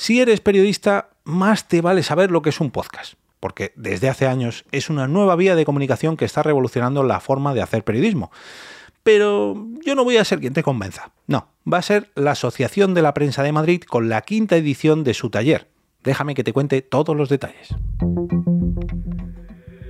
Si eres periodista, más te vale saber lo que es un podcast, porque desde hace años es una nueva vía de comunicación que está revolucionando la forma de hacer periodismo. Pero yo no voy a ser quien te convenza. No, va a ser la Asociación de la Prensa de Madrid con la quinta edición de su taller. Déjame que te cuente todos los detalles.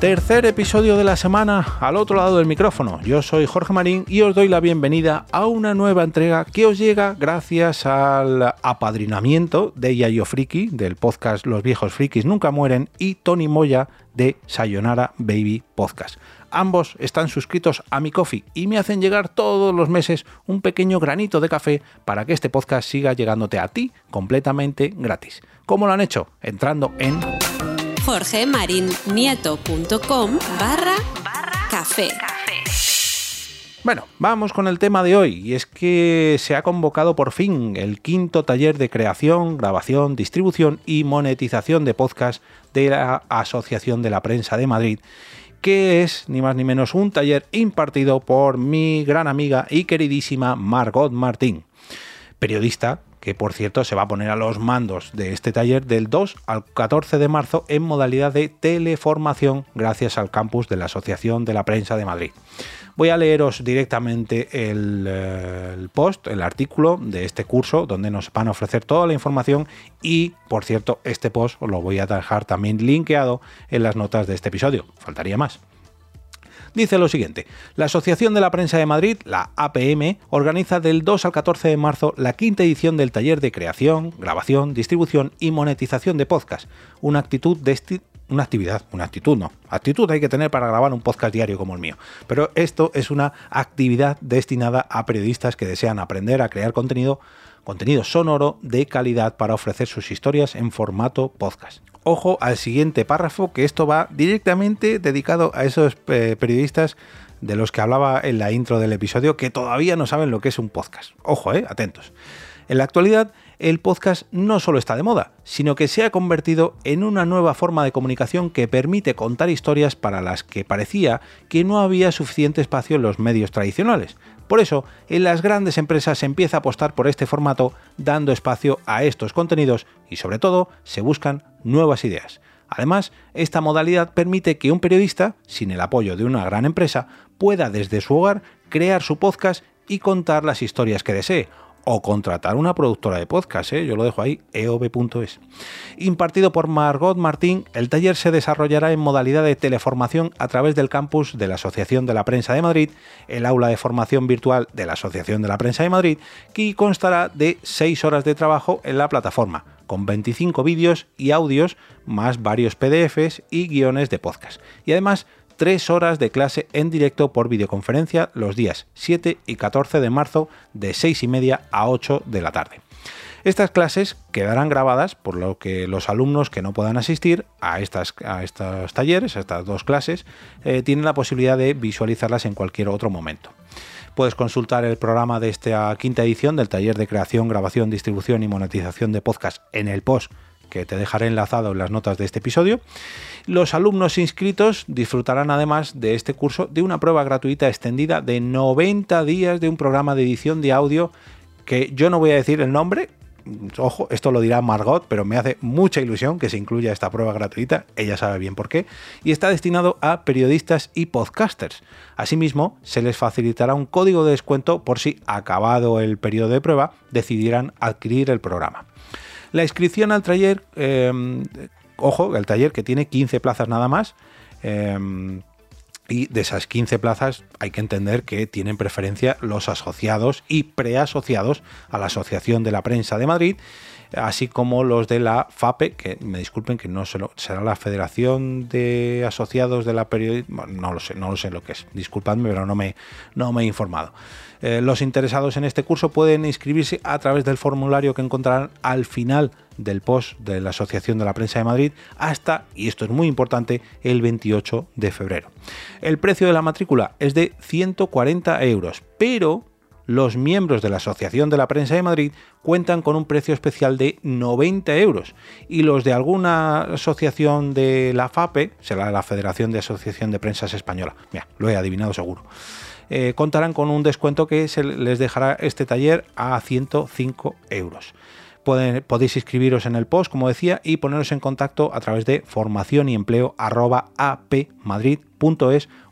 Tercer episodio de la semana al otro lado del micrófono. Yo soy Jorge Marín y os doy la bienvenida a una nueva entrega que os llega gracias al apadrinamiento de Yayo Friki del podcast Los viejos frikis nunca mueren y Tony Moya de Sayonara Baby Podcast. Ambos están suscritos a mi coffee y me hacen llegar todos los meses un pequeño granito de café para que este podcast siga llegándote a ti completamente gratis. ¿Cómo lo han hecho? Entrando en jorgemarinieto.com barra café. Bueno, vamos con el tema de hoy, y es que se ha convocado por fin el quinto taller de creación, grabación, distribución y monetización de podcast de la Asociación de la Prensa de Madrid, que es ni más ni menos un taller impartido por mi gran amiga y queridísima Margot Martín, periodista que por cierto se va a poner a los mandos de este taller del 2 al 14 de marzo en modalidad de teleformación gracias al campus de la Asociación de la Prensa de Madrid. Voy a leeros directamente el, el, post, el artículo de este curso donde nos van a ofrecer toda la información y, por cierto, este post os lo voy a dejar también linkeado en las notas de este episodio. Faltaría más dice lo siguiente. La Asociación de la Prensa de Madrid, la APM, organiza del 2 al 14 de marzo la quinta edición del taller de creación, grabación, distribución y monetización de podcast, una actitud una actividad, una actitud no. Actitud hay que tener para grabar un podcast diario como el mío. Pero esto es una actividad destinada a periodistas que desean aprender a crear contenido, contenido sonoro de calidad para ofrecer sus historias en formato podcast ojo al siguiente párrafo, que esto va directamente dedicado a esos eh, periodistas de los que hablaba en la intro del episodio que todavía no saben lo que es un podcast. Ojo, eh, atentos. En la actualidad, el podcast no solo está de moda, sino que se ha convertido en una nueva forma de comunicación que permite contar historias para las que parecía que no había suficiente espacio en los medios tradicionales. Por eso, en las grandes empresas se empieza a apostar por este formato, dando espacio a estos contenidos y sobre todo se buscan nuevas ideas. Además, esta modalidad permite que un periodista, sin el apoyo de una gran empresa, pueda desde su hogar crear su podcast y contar las historias que desee, o contratar una productora de podcast, ¿eh? yo lo dejo ahí, eov.es. Impartido por Margot Martín, el taller se desarrollará en modalidad de teleformación a través del campus de la Asociación de la Prensa de Madrid, el aula de formación virtual de la Asociación de la Prensa de Madrid, que constará de 6 horas de trabajo en la plataforma, con 25 vídeos y audios, más varios PDFs y guiones de podcast. Y además tres horas de clase en directo por videoconferencia los días 7 y 14 de marzo de 6 y media a 8 de la tarde. Estas clases quedarán grabadas, por lo que los alumnos que no puedan asistir a, estas, a estos talleres, a estas dos clases, eh, tienen la posibilidad de visualizarlas en cualquier otro momento. Puedes consultar el programa de esta quinta edición del taller de creación, grabación, distribución y monetización de podcast en el post que te dejaré enlazado en las notas de este episodio. Los alumnos inscritos disfrutarán además de este curso de una prueba gratuita extendida de 90 días de un programa de edición de audio que yo no voy a decir el nombre. Ojo, esto lo dirá Margot, pero me hace mucha ilusión que se incluya esta prueba gratuita, ella sabe bien por qué, y está destinado a periodistas y podcasters. Asimismo, se les facilitará un código de descuento por si, acabado el periodo de prueba, decidieran adquirir el programa. La inscripción al taller, em, ojo, el taller que tiene 15 plazas nada más. Em, y de esas 15 plazas hay que entender que tienen preferencia los asociados y preasociados a la Asociación de la Prensa de Madrid, así como los de la FAPE, que me disculpen que no será la Federación de Asociados de la Periodismo, no lo sé, no lo sé lo que es, disculpadme, pero no me, no me he informado. Eh, los interesados en este curso pueden inscribirse a través del formulario que encontrarán al final del post de la Asociación de la Prensa de Madrid hasta, y esto es muy importante, el 28 de febrero. El precio de la matrícula es de 140 euros, pero los miembros de la Asociación de la Prensa de Madrid cuentan con un precio especial de 90 euros y los de alguna asociación de la FAPE, será la Federación de Asociación de Prensas Española, mira, lo he adivinado seguro, eh, contarán con un descuento que se les dejará este taller a 105 euros. Podéis inscribiros en el post, como decía, y poneros en contacto a través de formación y empleo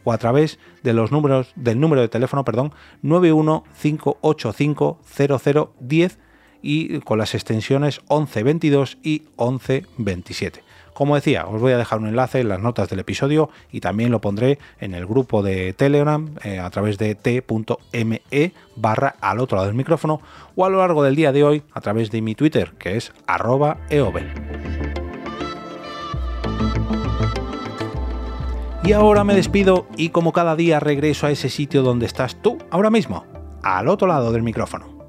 o a través de los números del número de teléfono, perdón, 915850010 y con las extensiones 1122 y 1127. Como decía, os voy a dejar un enlace en las notas del episodio y también lo pondré en el grupo de Telegram eh, a través de t.me barra al otro lado del micrófono o a lo largo del día de hoy a través de mi Twitter que es arroba. Y ahora me despido y como cada día regreso a ese sitio donde estás tú ahora mismo, al otro lado del micrófono.